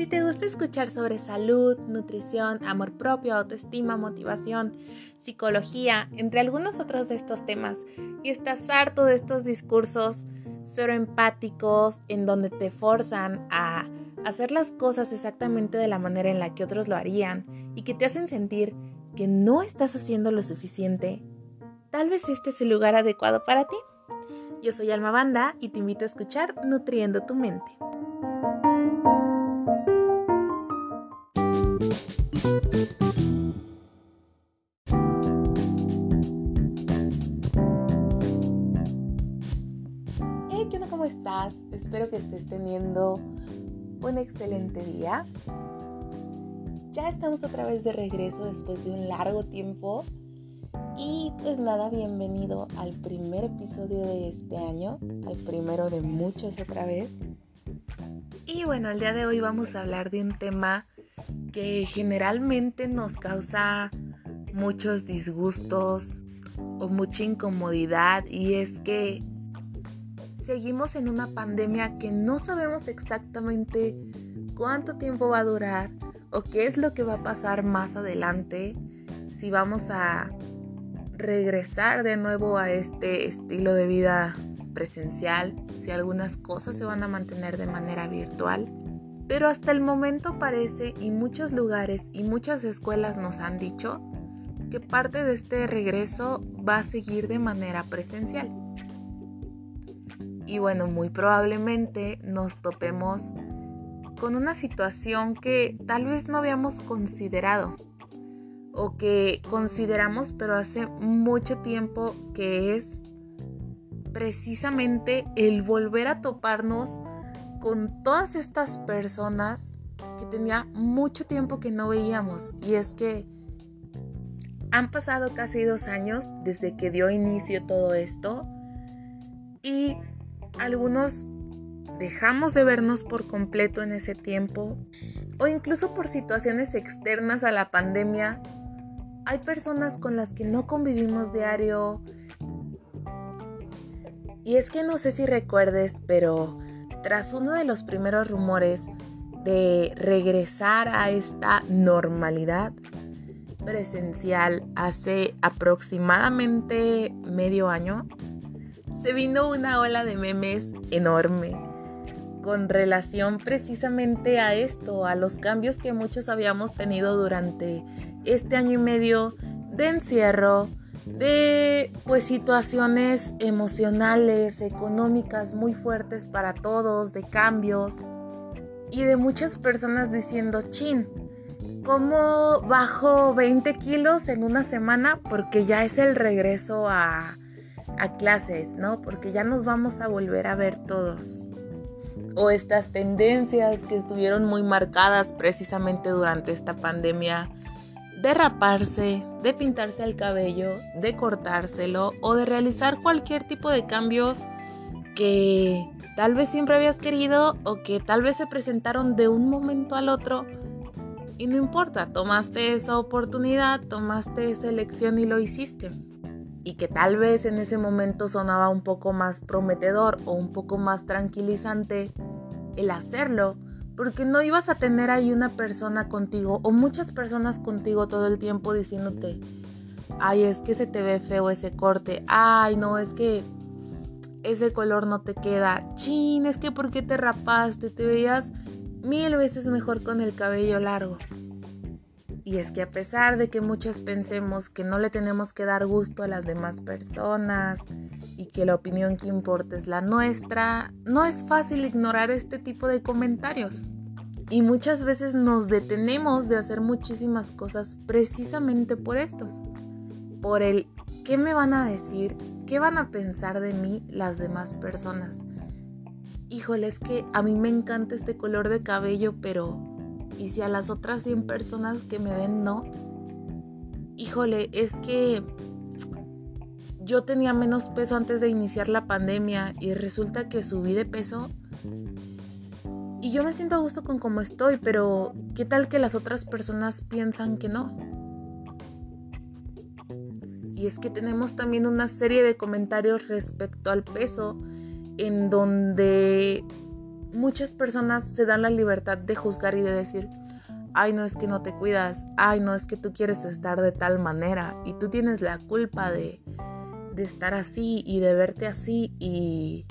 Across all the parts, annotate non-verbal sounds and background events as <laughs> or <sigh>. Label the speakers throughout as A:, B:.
A: Si te gusta escuchar sobre salud, nutrición, amor propio, autoestima, motivación, psicología, entre algunos otros de estos temas, y estás harto de estos discursos solo empáticos en donde te forzan a hacer las cosas exactamente de la manera en la que otros lo harían y que te hacen sentir que no estás haciendo lo suficiente, tal vez este es el lugar adecuado para ti. Yo soy Alma Banda y te invito a escuchar Nutriendo tu mente. Espero que estés teniendo un excelente día. Ya estamos otra vez de regreso después de un largo tiempo y pues nada, bienvenido al primer episodio de este año, al primero de muchos otra vez. Y bueno, el día de hoy vamos a hablar de un tema que generalmente nos causa muchos disgustos o mucha incomodidad y es que seguimos en una pandemia que no sabemos exactamente cuánto tiempo va a durar o qué es lo que va a pasar más adelante, si vamos a regresar de nuevo a este estilo de vida presencial, si algunas cosas se van a mantener de manera virtual. Pero hasta el momento parece, y muchos lugares y muchas escuelas nos han dicho, que parte de este regreso va a seguir de manera presencial. Y bueno, muy probablemente nos topemos con una situación que tal vez no habíamos considerado o que consideramos pero hace mucho tiempo que es precisamente el volver a toparnos con todas estas personas que tenía mucho tiempo que no veíamos. Y es que han pasado casi dos años desde que dio inicio todo esto y algunos dejamos de vernos por completo en ese tiempo o incluso por situaciones externas a la pandemia hay personas con las que no convivimos diario. Y es que no sé si recuerdes, pero tras uno de los primeros rumores de regresar a esta normalidad presencial hace aproximadamente medio año, se vino una ola de memes enorme con relación precisamente a esto, a los cambios que muchos habíamos tenido durante este año y medio de encierro, de pues situaciones emocionales, económicas muy fuertes para todos, de cambios y de muchas personas diciendo, chin, ¿cómo bajo 20 kilos en una semana? Porque ya es el regreso a, a clases, ¿no? Porque ya nos vamos a volver a ver todos. O estas tendencias que estuvieron muy marcadas precisamente durante esta pandemia de raparse, de pintarse el cabello, de cortárselo o de realizar cualquier tipo de cambios que tal vez siempre habías querido o que tal vez se presentaron de un momento al otro y no importa, tomaste esa oportunidad, tomaste esa elección y lo hiciste. Y que tal vez en ese momento sonaba un poco más prometedor o un poco más tranquilizante el hacerlo, porque no ibas a tener ahí una persona contigo o muchas personas contigo todo el tiempo diciéndote, ay, es que se te ve feo ese corte, ay, no, es que ese color no te queda, chin, es que ¿por qué te rapaste? Te veías mil veces mejor con el cabello largo. Y es que a pesar de que muchos pensemos que no le tenemos que dar gusto a las demás personas y que la opinión que importa es la nuestra, no es fácil ignorar este tipo de comentarios. Y muchas veces nos detenemos de hacer muchísimas cosas precisamente por esto. Por el qué me van a decir, qué van a pensar de mí las demás personas. Híjole, es que a mí me encanta este color de cabello, pero ¿y si a las otras 100 personas que me ven no? Híjole, es que yo tenía menos peso antes de iniciar la pandemia y resulta que subí de peso. Y yo me siento a gusto con cómo estoy, pero ¿qué tal que las otras personas piensan que no? Y es que tenemos también una serie de comentarios respecto al peso en donde muchas personas se dan la libertad de juzgar y de decir, ay no es que no te cuidas, ay no es que tú quieres estar de tal manera y tú tienes la culpa de, de estar así y de verte así y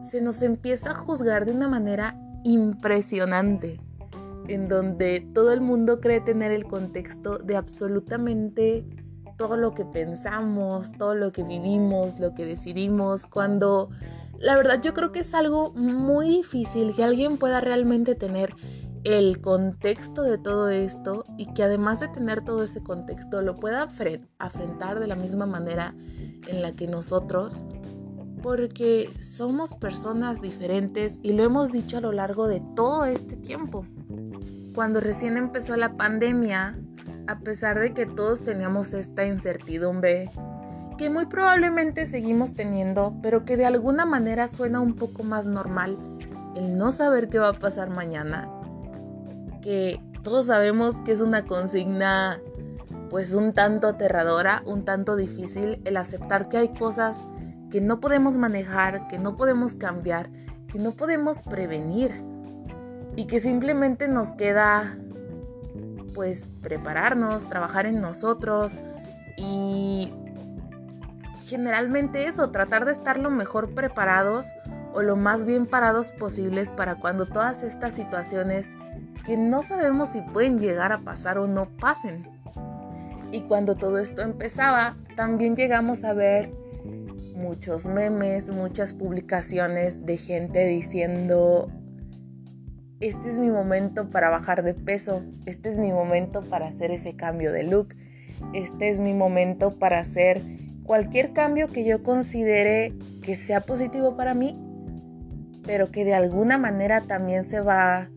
A: se nos empieza a juzgar de una manera impresionante en donde todo el mundo cree tener el contexto de absolutamente todo lo que pensamos, todo lo que vivimos, lo que decidimos, cuando la verdad yo creo que es algo muy difícil que alguien pueda realmente tener el contexto de todo esto y que además de tener todo ese contexto lo pueda afrontar de la misma manera en la que nosotros, porque somos personas diferentes y lo hemos dicho a lo largo de todo este tiempo. Cuando recién empezó la pandemia, a pesar de que todos teníamos esta incertidumbre, que muy probablemente seguimos teniendo, pero que de alguna manera suena un poco más normal el no saber qué va a pasar mañana, que todos sabemos que es una consigna pues un tanto aterradora, un tanto difícil el aceptar que hay cosas que no podemos manejar, que no podemos cambiar, que no podemos prevenir y que simplemente nos queda pues prepararnos, trabajar en nosotros y generalmente eso, tratar de estar lo mejor preparados o lo más bien parados posibles para cuando todas estas situaciones que no sabemos si pueden llegar a pasar o no pasen. Y cuando todo esto empezaba, también llegamos a ver muchos memes, muchas publicaciones de gente diciendo este es mi momento para bajar de peso, este es mi momento para hacer ese cambio de look, este es mi momento para hacer cualquier cambio que yo considere que sea positivo para mí, pero que de alguna manera también se va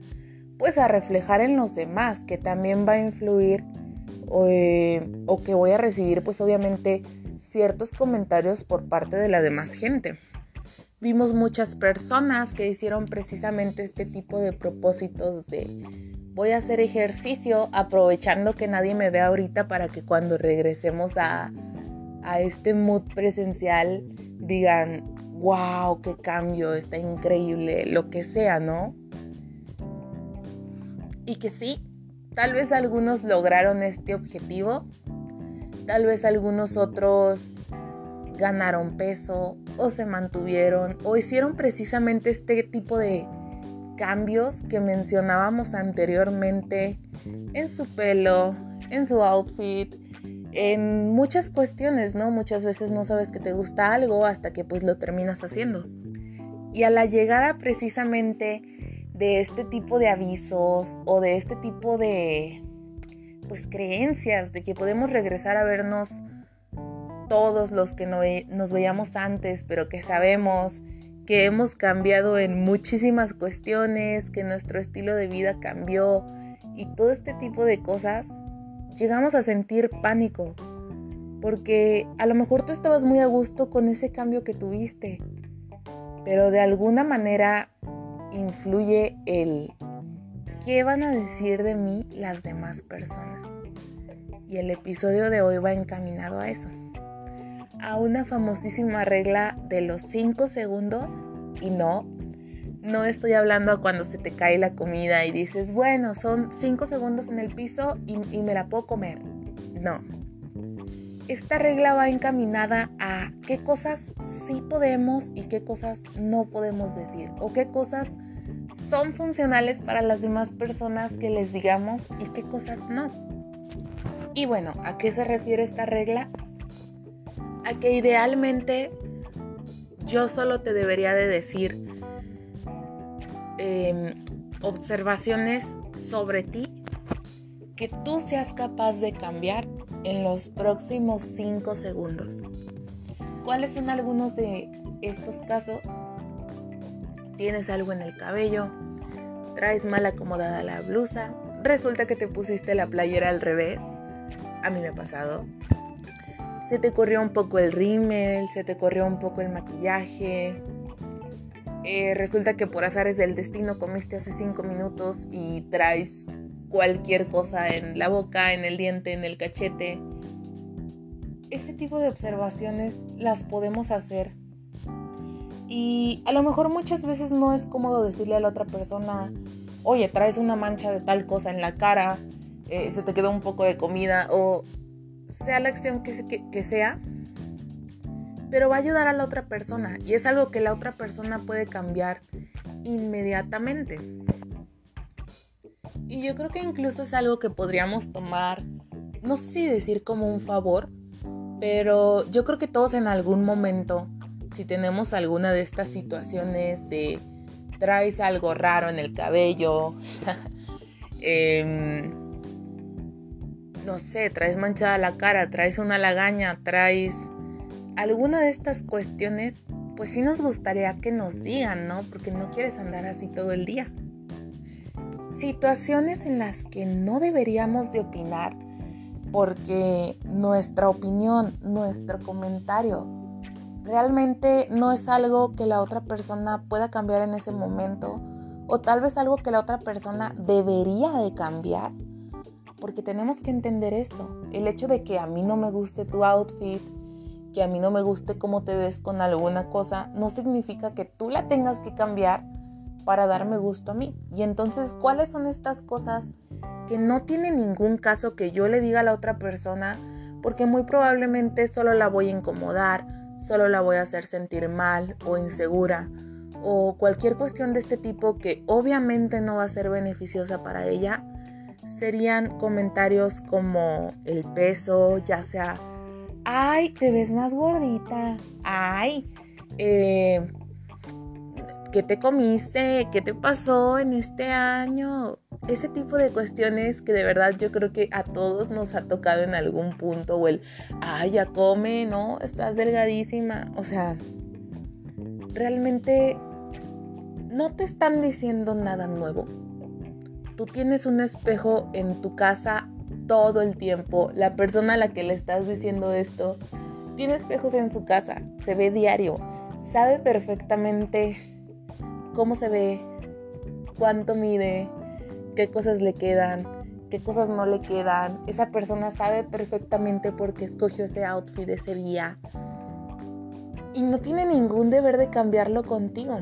A: pues a reflejar en los demás, que también va a influir o, eh, o que voy a recibir pues obviamente ciertos comentarios por parte de la demás gente. Vimos muchas personas que hicieron precisamente este tipo de propósitos de voy a hacer ejercicio aprovechando que nadie me ve ahorita para que cuando regresemos a, a este mood presencial digan, wow, qué cambio, está increíble, lo que sea, ¿no? Y que sí, tal vez algunos lograron este objetivo, tal vez algunos otros ganaron peso o se mantuvieron o hicieron precisamente este tipo de cambios que mencionábamos anteriormente en su pelo, en su outfit, en muchas cuestiones, ¿no? Muchas veces no sabes que te gusta algo hasta que pues lo terminas haciendo. Y a la llegada precisamente de este tipo de avisos o de este tipo de pues creencias de que podemos regresar a vernos todos los que nos veíamos antes, pero que sabemos que hemos cambiado en muchísimas cuestiones, que nuestro estilo de vida cambió y todo este tipo de cosas, llegamos a sentir pánico. Porque a lo mejor tú estabas muy a gusto con ese cambio que tuviste, pero de alguna manera influye el qué van a decir de mí las demás personas. Y el episodio de hoy va encaminado a eso a una famosísima regla de los 5 segundos y no, no estoy hablando a cuando se te cae la comida y dices, bueno, son 5 segundos en el piso y, y, me la puedo comer. No. Esta regla va encaminada a qué cosas sí podemos y qué cosas no podemos decir o qué cosas son funcionales para las demás personas que les digamos y qué cosas no. Y bueno, ¿a qué se refiere esta regla? a que idealmente yo solo te debería de decir em, observaciones sobre ti que tú seas capaz de cambiar en los próximos 5 segundos. ¿Cuáles son algunos de estos casos? Tienes algo en el cabello, traes mal acomodada la blusa, resulta que te pusiste la playera al revés. A mí me ha pasado se te corrió un poco el rímel, se te corrió un poco el maquillaje. Eh, resulta que por azares del destino comiste hace cinco minutos y traes cualquier cosa en la boca, en el diente, en el cachete. Este tipo de observaciones las podemos hacer Y a lo mejor muchas veces no es cómodo decirle a la otra persona, oye, traes una mancha de tal cosa en la cara, eh, se te quedó un poco de comida o sea la acción que, que sea, pero va a ayudar a la otra persona y es algo que la otra persona puede cambiar inmediatamente. Y yo creo que incluso es algo que podríamos tomar, no sé si decir como un favor, pero yo creo que todos en algún momento, si tenemos alguna de estas situaciones de traes algo raro en el cabello, <laughs> em, no sé, traes manchada la cara, traes una lagaña, traes alguna de estas cuestiones, pues sí nos gustaría que nos digan, ¿no? Porque no quieres andar así todo el día. Situaciones en las que no deberíamos de opinar porque nuestra opinión, nuestro comentario, realmente no es algo que la otra persona pueda cambiar en ese momento o tal vez algo que la otra persona debería de cambiar. Porque tenemos que entender esto. El hecho de que a mí no me guste tu outfit, que a mí no me guste cómo te ves con alguna cosa, no significa que tú la tengas que cambiar para darme gusto a mí. Y entonces, ¿cuáles son estas cosas que no tiene ningún caso que yo le diga a la otra persona? Porque muy probablemente solo la voy a incomodar, solo la voy a hacer sentir mal o insegura o cualquier cuestión de este tipo que obviamente no va a ser beneficiosa para ella, serían comentarios como el peso, ya sea ay, te ves más gordita, ay, eh, ¿qué te comiste? ¿Qué te pasó en este año? Ese tipo de cuestiones que de verdad yo creo que a todos nos ha tocado en algún punto, o el, ay, ya come, ¿no? Estás delgadísima. O sea, realmente no te están diciendo nada nuevo. Tú tienes un espejo en tu casa todo el tiempo. La persona a la que le estás diciendo esto tiene espejos en su casa, se ve diario, sabe perfectamente cómo se ve, cuánto mide, qué cosas le quedan, qué cosas no le quedan. Esa persona sabe perfectamente por qué escogió ese outfit ese día. Y no tiene ningún deber de cambiarlo contigo.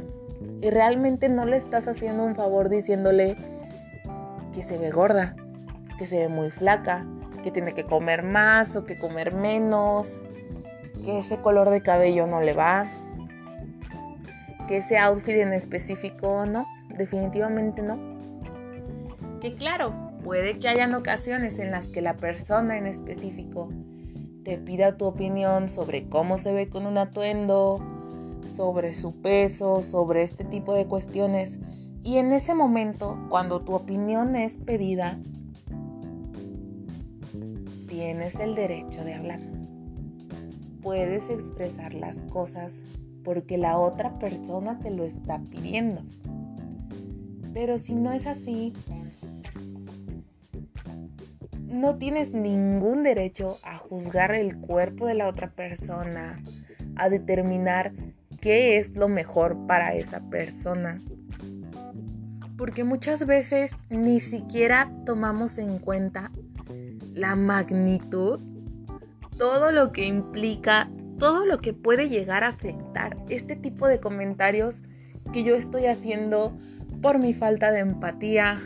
A: Y realmente no le estás haciendo un favor diciéndole que se ve gorda que se ve muy flaca, que tiene que comer más o que comer menos, que ese color de cabello no le va, que ese outfit en específico no, definitivamente no. Que claro, puede que hayan ocasiones en las que la persona en específico te pida tu opinión sobre cómo se ve con un atuendo, sobre su peso, sobre este tipo de cuestiones. Y en ese momento, cuando tu opinión es pedida, tienes el derecho de hablar. Puedes expresar las cosas porque la otra persona te lo está pidiendo. Pero si no es así, no tienes ningún derecho a juzgar el cuerpo de la otra persona, a determinar qué es lo mejor para esa persona. Porque muchas veces ni siquiera tomamos en cuenta la magnitud, todo lo que implica, todo lo que puede llegar a afectar este tipo de comentarios que yo estoy haciendo por mi falta de empatía,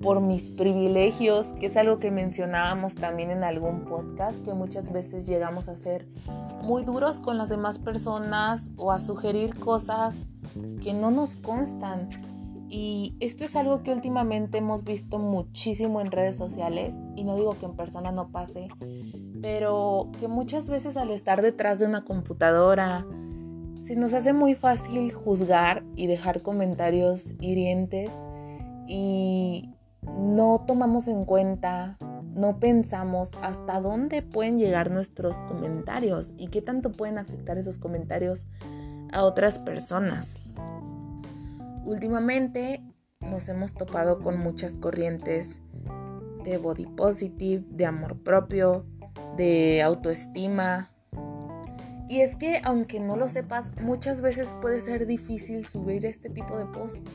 A: por mis privilegios, que es algo que mencionábamos también en algún podcast, que muchas veces llegamos a ser muy duros con las demás personas o a sugerir cosas que no nos constan. Y esto es algo que últimamente hemos visto muchísimo en redes sociales, y no digo que en persona no pase, pero que muchas veces al estar detrás de una computadora, se nos hace muy fácil juzgar y dejar comentarios hirientes y no tomamos en cuenta, no pensamos hasta dónde pueden llegar nuestros comentarios y qué tanto pueden afectar esos comentarios a otras personas. Últimamente nos hemos topado con muchas corrientes de body positive, de amor propio, de autoestima. Y es que aunque no lo sepas, muchas veces puede ser difícil subir este tipo de post.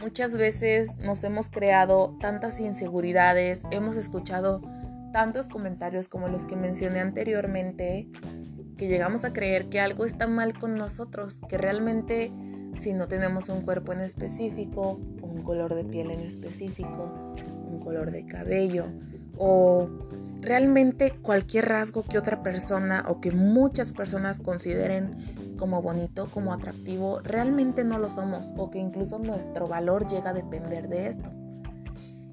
A: Muchas veces nos hemos creado tantas inseguridades, hemos escuchado tantos comentarios como los que mencioné anteriormente, que llegamos a creer que algo está mal con nosotros, que realmente si no tenemos un cuerpo en específico, un color de piel en específico, un color de cabello o realmente cualquier rasgo que otra persona o que muchas personas consideren como bonito, como atractivo, realmente no lo somos o que incluso nuestro valor llega a depender de esto.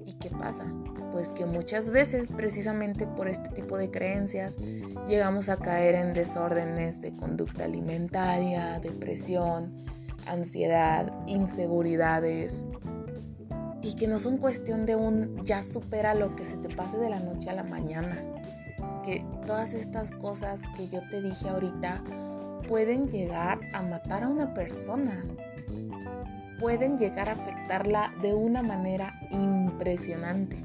A: ¿Y qué pasa? Pues que muchas veces precisamente por este tipo de creencias llegamos a caer en desórdenes de conducta alimentaria, depresión, ansiedad, inseguridades, y que no son cuestión de un ya supera lo que se te pase de la noche a la mañana. Que todas estas cosas que yo te dije ahorita pueden llegar a matar a una persona. Pueden llegar a afectarla de una manera impresionante.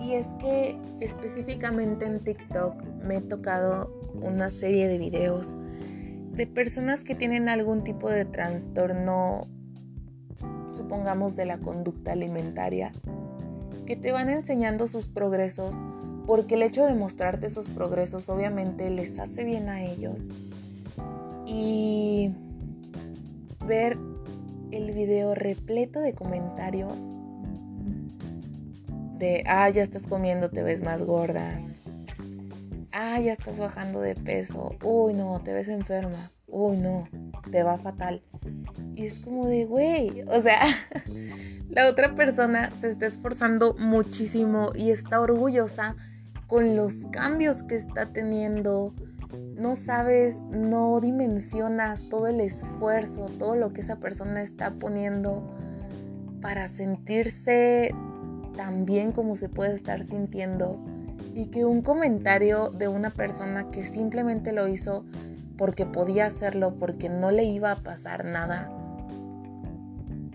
A: Y es que específicamente en TikTok me he tocado una serie de videos de personas que tienen algún tipo de trastorno supongamos de la conducta alimentaria, que te van enseñando sus progresos porque el hecho de mostrarte esos progresos obviamente les hace bien a ellos. Y ver el video repleto de comentarios de, ah, ya estás comiendo, te ves más gorda. Ah, ya estás bajando de peso. Uy, no, te ves enferma. Uy, no, te va fatal. Y es como de, güey, o sea, <laughs> la otra persona se está esforzando muchísimo y está orgullosa con los cambios que está teniendo. No sabes, no dimensionas todo el esfuerzo, todo lo que esa persona está poniendo para sentirse tan bien como se puede estar sintiendo. Y que un comentario de una persona que simplemente lo hizo porque podía hacerlo, porque no le iba a pasar nada,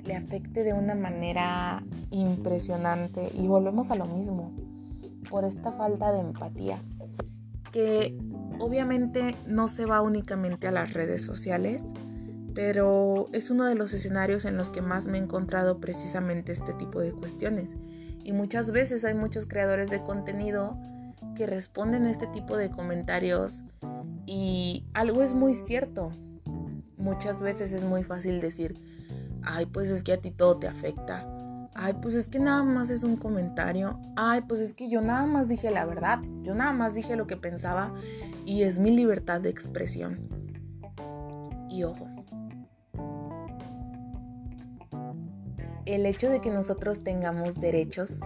A: le afecte de una manera impresionante. Y volvemos a lo mismo, por esta falta de empatía, que obviamente no se va únicamente a las redes sociales, pero es uno de los escenarios en los que más me he encontrado precisamente este tipo de cuestiones. Y muchas veces hay muchos creadores de contenido que responden a este tipo de comentarios y algo es muy cierto. Muchas veces es muy fácil decir, ay, pues es que a ti todo te afecta. Ay, pues es que nada más es un comentario. Ay, pues es que yo nada más dije la verdad. Yo nada más dije lo que pensaba y es mi libertad de expresión. Y ojo, el hecho de que nosotros tengamos derechos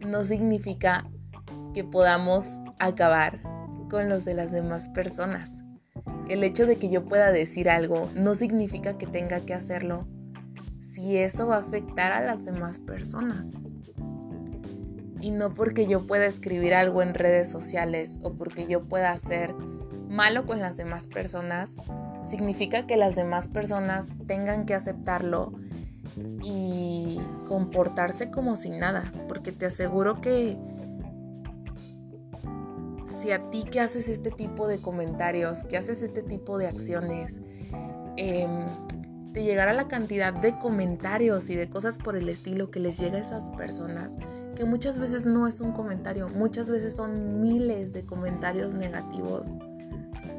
A: no significa que podamos acabar con los de las demás personas. El hecho de que yo pueda decir algo no significa que tenga que hacerlo si eso va a afectar a las demás personas. Y no porque yo pueda escribir algo en redes sociales o porque yo pueda hacer malo con las demás personas, significa que las demás personas tengan que aceptarlo y comportarse como si nada, porque te aseguro que si a ti que haces este tipo de comentarios, que haces este tipo de acciones, em, te llegara la cantidad de comentarios y de cosas por el estilo que les llega a esas personas, que muchas veces no es un comentario, muchas veces son miles de comentarios negativos,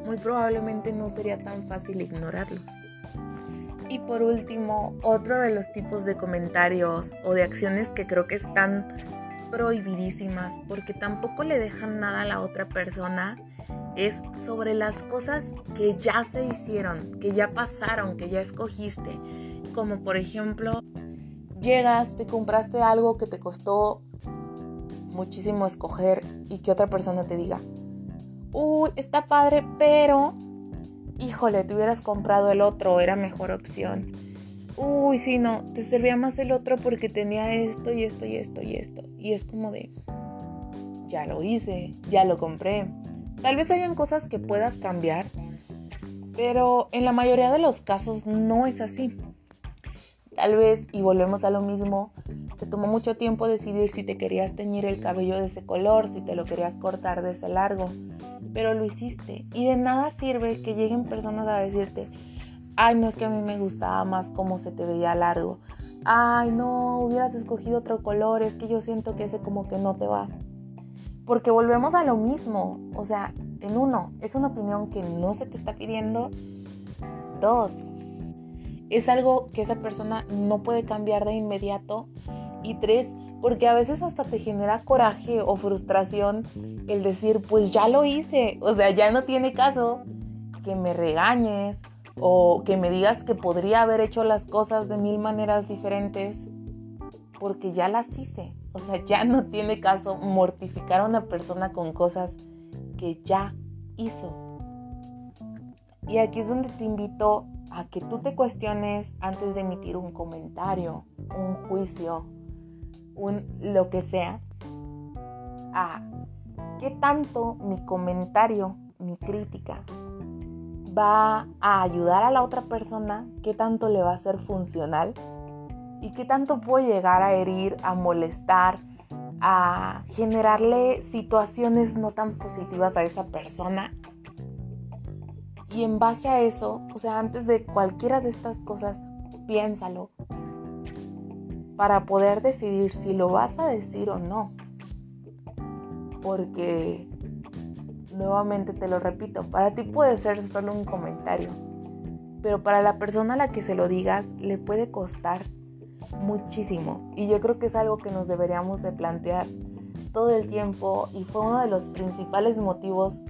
A: muy probablemente no sería tan fácil ignorarlos. Y por último, otro de los tipos de comentarios o de acciones que creo que están prohibidísimas porque tampoco le dejan nada a la otra persona es sobre las cosas que ya se hicieron, que ya pasaron, que ya escogiste. Como por ejemplo, llegas, te compraste algo que te costó muchísimo escoger y que otra persona te diga, uy, está padre, pero, híjole, te hubieras comprado el otro, era mejor opción uy, sí, no, te servía más el otro porque tenía esto y esto y esto y esto. Y es como de, ya lo hice, ya lo compré. Tal vez hayan cosas que puedas cambiar, pero en la mayoría de los casos no es así. Tal vez, y volvemos a lo mismo, te tomó mucho tiempo decidir si te querías teñir el cabello de ese color, si te lo querías cortar de ese largo, pero lo hiciste. Y de nada sirve que lleguen personas a decirte, ay, no es que a mí me gustaba más cómo se te veía largo. Ay, no, hubieras escogido otro color, es que yo siento que ese como que no te va. Porque volvemos a lo mismo, o sea, en uno, es una opinión que no se te está pidiendo. Dos, es algo que esa persona no puede cambiar de inmediato. Y tres, porque a veces hasta te genera coraje o frustración el decir, pues ya lo hice, o sea, ya no tiene caso que me regañes o que me digas que podría haber hecho las cosas de mil maneras diferentes porque ya las hice. O sea, ya no tiene caso mortificar a una persona con cosas que ya hizo. Y aquí es donde te invito a que tú te cuestiones antes de emitir un comentario, un juicio, un lo que sea, a qué tanto mi comentario, mi crítica, va a ayudar a la otra persona, qué tanto le va a ser funcional y qué tanto puedo llegar a herir, a molestar, a generarle situaciones no tan positivas a esa persona. Y en base a eso, o sea, antes de cualquiera de estas cosas, piénsalo para poder decidir si lo vas a decir o no. Porque, nuevamente te lo repito, para ti puede ser solo un comentario, pero para la persona a la que se lo digas le puede costar muchísimo. Y yo creo que es algo que nos deberíamos de plantear todo el tiempo y fue uno de los principales motivos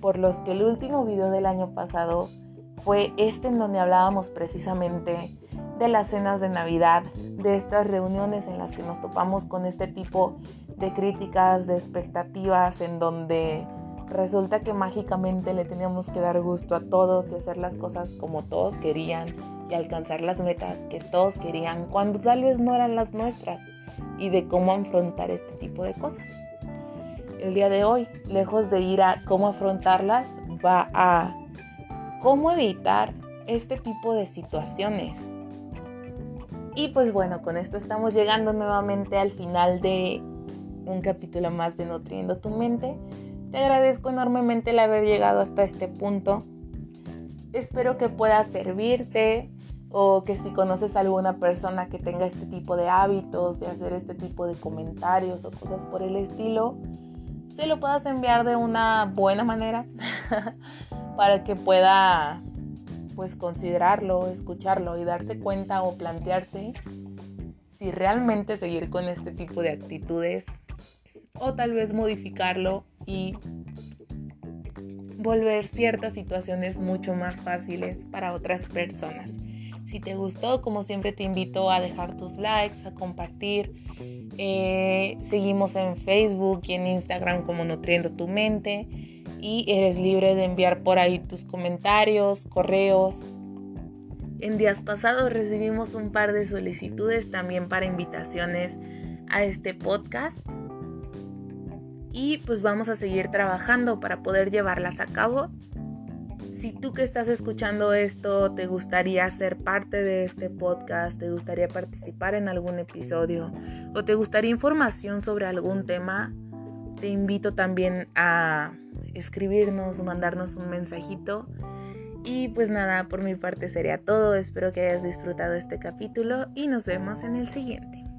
A: por los que el último video del año pasado fue este en donde hablábamos precisamente de las cenas de Navidad, de estas reuniones en las que nos topamos con este tipo de críticas, de expectativas, en donde resulta que mágicamente le teníamos que dar gusto a todos y hacer las cosas como todos querían y alcanzar las metas que todos querían cuando tal vez no eran las nuestras y de cómo afrontar este tipo de cosas el día de hoy, lejos de ir a cómo afrontarlas, va a cómo evitar este tipo de situaciones. Y pues bueno, con esto estamos llegando nuevamente al final de un capítulo más de Nutriendo tu mente. Te agradezco enormemente el haber llegado hasta este punto. Espero que pueda servirte o que si conoces a alguna persona que tenga este tipo de hábitos, de hacer este tipo de comentarios o cosas por el estilo, se lo puedas enviar de una buena manera <laughs> para que pueda pues considerarlo, escucharlo y darse cuenta o plantearse si realmente seguir con este tipo de actitudes o tal vez modificarlo y volver ciertas situaciones mucho más fáciles para otras personas. Si te gustó, como siempre te invito a dejar tus likes, a compartir. Eh, seguimos en Facebook y en Instagram como Nutriendo tu Mente. Y eres libre de enviar por ahí tus comentarios, correos. En días pasados recibimos un par de solicitudes también para invitaciones a este podcast. Y pues vamos a seguir trabajando para poder llevarlas a cabo si tú que estás escuchando esto te gustaría ser parte de este podcast, te gustaría participar en algún episodio o te gustaría información sobre algún tema, te invito también a escribirnos, mandarnos un mensajito. Y pues nada, por mi parte sería todo. Espero que hayas disfrutado este capítulo y nos vemos en el siguiente.